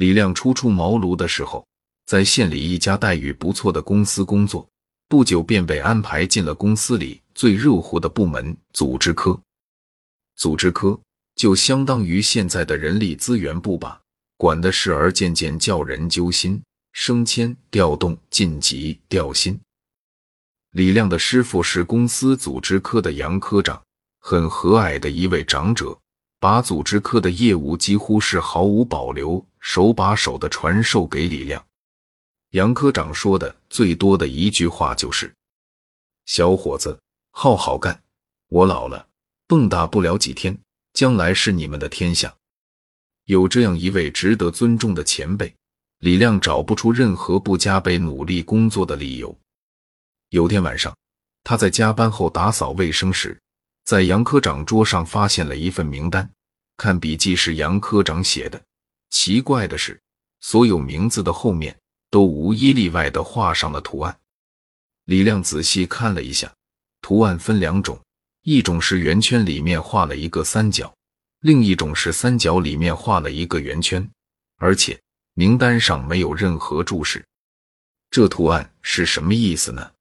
李亮初出茅庐的时候，在县里一家待遇不错的公司工作，不久便被安排进了公司里最热乎的部门——组织科。组织科就相当于现在的人力资源部吧，管的事儿件件叫人揪心：升迁、调动、晋级、调薪。李亮的师傅是公司组织科的杨科长，很和蔼的一位长者。把组织科的业务几乎是毫无保留、手把手的传授给李亮。杨科长说的最多的一句话就是：“小伙子，好好干，我老了，蹦跶不了几天，将来是你们的天下。”有这样一位值得尊重的前辈，李亮找不出任何不加倍努力工作的理由。有天晚上，他在加班后打扫卫生时。在杨科长桌上发现了一份名单，看笔记是杨科长写的。奇怪的是，所有名字的后面都无一例外的画上了图案。李亮仔细看了一下，图案分两种，一种是圆圈里面画了一个三角，另一种是三角里面画了一个圆圈，而且名单上没有任何注释。这图案是什么意思呢？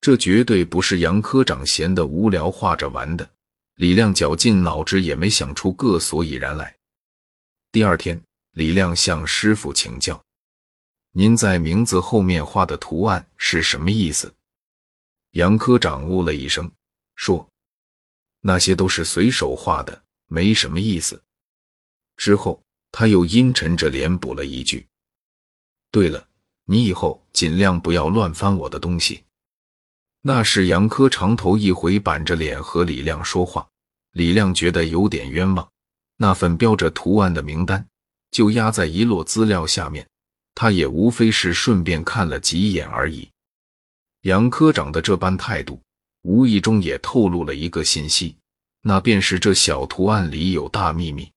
这绝对不是杨科长闲得无聊画着玩的。李亮绞尽脑汁也没想出个所以然来。第二天，李亮向师傅请教：“您在名字后面画的图案是什么意思？”杨科长呜了一声，说：“那些都是随手画的，没什么意思。”之后，他又阴沉着脸补了一句：“对了，你以后尽量不要乱翻我的东西。”那是杨科长头一回板着脸和李亮说话，李亮觉得有点冤枉。那份标着图案的名单就压在一摞资料下面，他也无非是顺便看了几眼而已。杨科长的这般态度，无意中也透露了一个信息，那便是这小图案里有大秘密。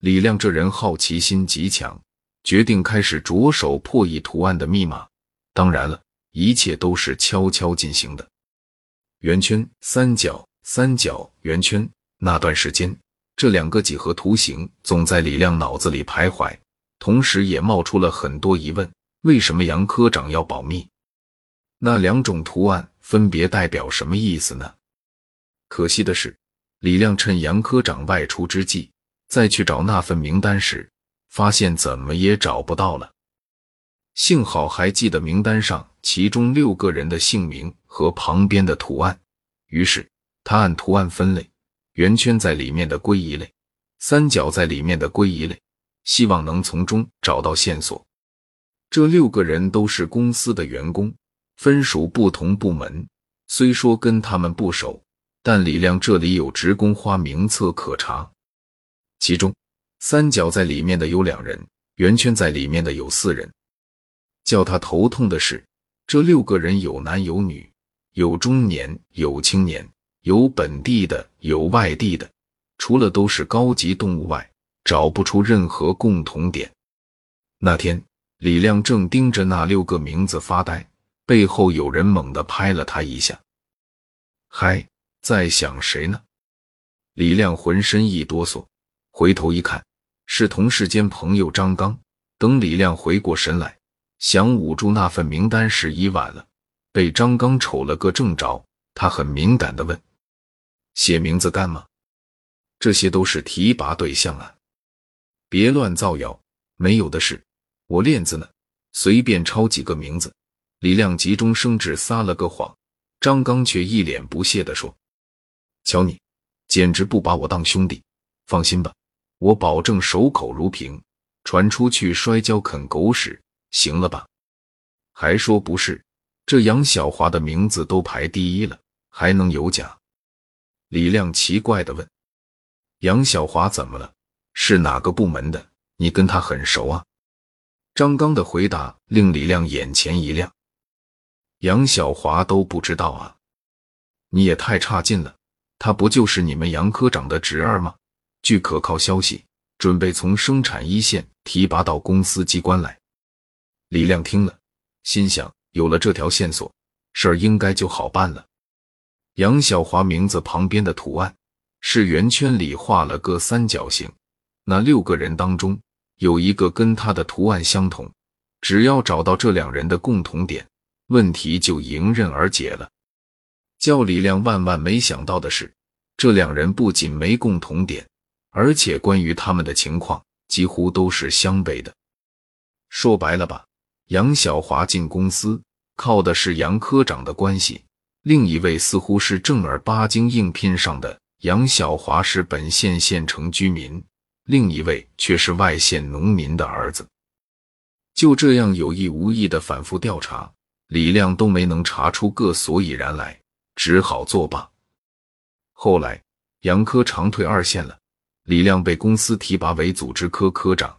李亮这人好奇心极强，决定开始着手破译图案的密码。当然了。一切都是悄悄进行的。圆圈、三角、三角、圆圈。那段时间，这两个几何图形总在李亮脑子里徘徊，同时也冒出了很多疑问：为什么杨科长要保密？那两种图案分别代表什么意思呢？可惜的是，李亮趁杨科长外出之际，再去找那份名单时，发现怎么也找不到了。幸好还记得名单上其中六个人的姓名和旁边的图案，于是他按图案分类：圆圈在里面的归一类，三角在里面的归一类，希望能从中找到线索。这六个人都是公司的员工，分属不同部门。虽说跟他们不熟，但李亮这里有职工花名册可查。其中，三角在里面的有两人，圆圈在里面的有四人。叫他头痛的是，这六个人有男有女，有中年有青年，有本地的有外地的，除了都是高级动物外，找不出任何共同点。那天，李亮正盯着那六个名字发呆，背后有人猛地拍了他一下。嗨，在想谁呢？李亮浑身一哆嗦，回头一看，是同事兼朋友张刚。等李亮回过神来。想捂住那份名单时已晚了，被张刚瞅了个正着。他很敏感的问：“写名字干嘛？这些都是提拔对象啊，别乱造谣，没有的事。我链子呢，随便抄几个名字。”李亮急中生智撒了个谎，张刚却一脸不屑的说：“瞧你，简直不把我当兄弟。放心吧，我保证守口如瓶，传出去摔跤啃狗屎。”行了吧？还说不是？这杨小华的名字都排第一了，还能有假？李亮奇怪的问：“杨小华怎么了？是哪个部门的？你跟他很熟啊？”张刚的回答令李亮眼前一亮：“杨小华都不知道啊？你也太差劲了！他不就是你们杨科长的侄儿吗？据可靠消息，准备从生产一线提拔到公司机关来。”李亮听了，心想：有了这条线索，事儿应该就好办了。杨小华名字旁边的图案是圆圈里画了个三角形，那六个人当中有一个跟他的图案相同，只要找到这两人的共同点，问题就迎刃而解了。叫李亮万万没想到的是，这两人不仅没共同点，而且关于他们的情况几乎都是相悖的。说白了吧，杨小华进公司靠的是杨科长的关系，另一位似乎是正儿八经应聘上的。杨小华是本县县城居民，另一位却是外县农民的儿子。就这样有意无意的反复调查，李亮都没能查出个所以然来，只好作罢。后来杨科长退二线了，李亮被公司提拔为组织科科长。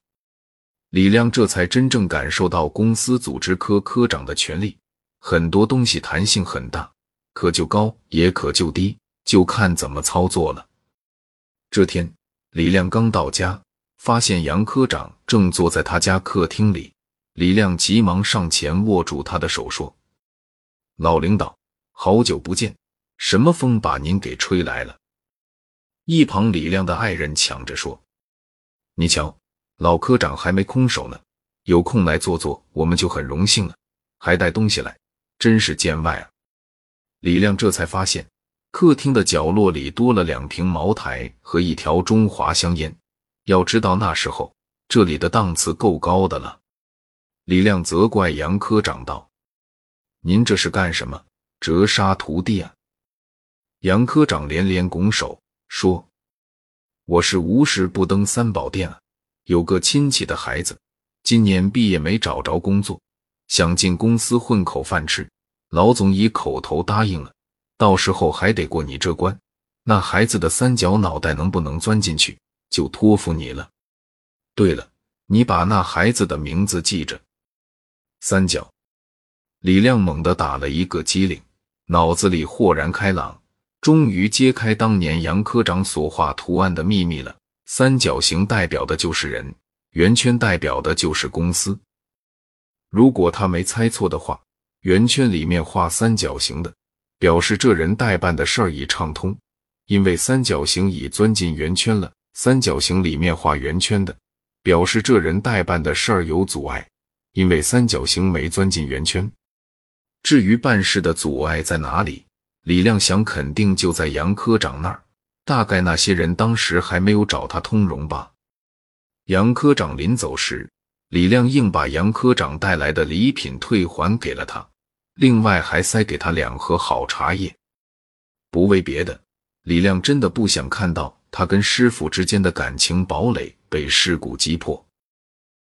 李亮这才真正感受到公司组织科科长的权力，很多东西弹性很大，可就高也可就低。就看怎么操作了。这天，李亮刚到家，发现杨科长正坐在他家客厅里。李亮急忙上前握住他的手，说：“老领导，好久不见，什么风把您给吹来了？”一旁李亮的爱人抢着说：“你瞧，老科长还没空手呢，有空来坐坐，我们就很荣幸了。还带东西来，真是见外啊！”李亮这才发现。客厅的角落里多了两瓶茅台和一条中华香烟。要知道那时候这里的档次够高的了。李亮责怪杨科长道：“您这是干什么？折杀徒弟啊！”杨科长连连拱手说：“我是无事不登三宝殿啊。有个亲戚的孩子今年毕业没找着工作，想进公司混口饭吃，老总以口头答应了。”到时候还得过你这关，那孩子的三角脑袋能不能钻进去，就托付你了。对了，你把那孩子的名字记着。三角。李亮猛地打了一个激灵，脑子里豁然开朗，终于揭开当年杨科长所画图案的秘密了。三角形代表的就是人，圆圈代表的就是公司。如果他没猜错的话，圆圈里面画三角形的。表示这人代办的事儿已畅通，因为三角形已钻进圆圈了。三角形里面画圆圈的，表示这人代办的事儿有阻碍，因为三角形没钻进圆圈。至于办事的阻碍在哪里，李亮想肯定就在杨科长那儿。大概那些人当时还没有找他通融吧。杨科长临走时，李亮硬把杨科长带来的礼品退还给了他。另外还塞给他两盒好茶叶，不为别的，李亮真的不想看到他跟师傅之间的感情堡垒被尸骨击破。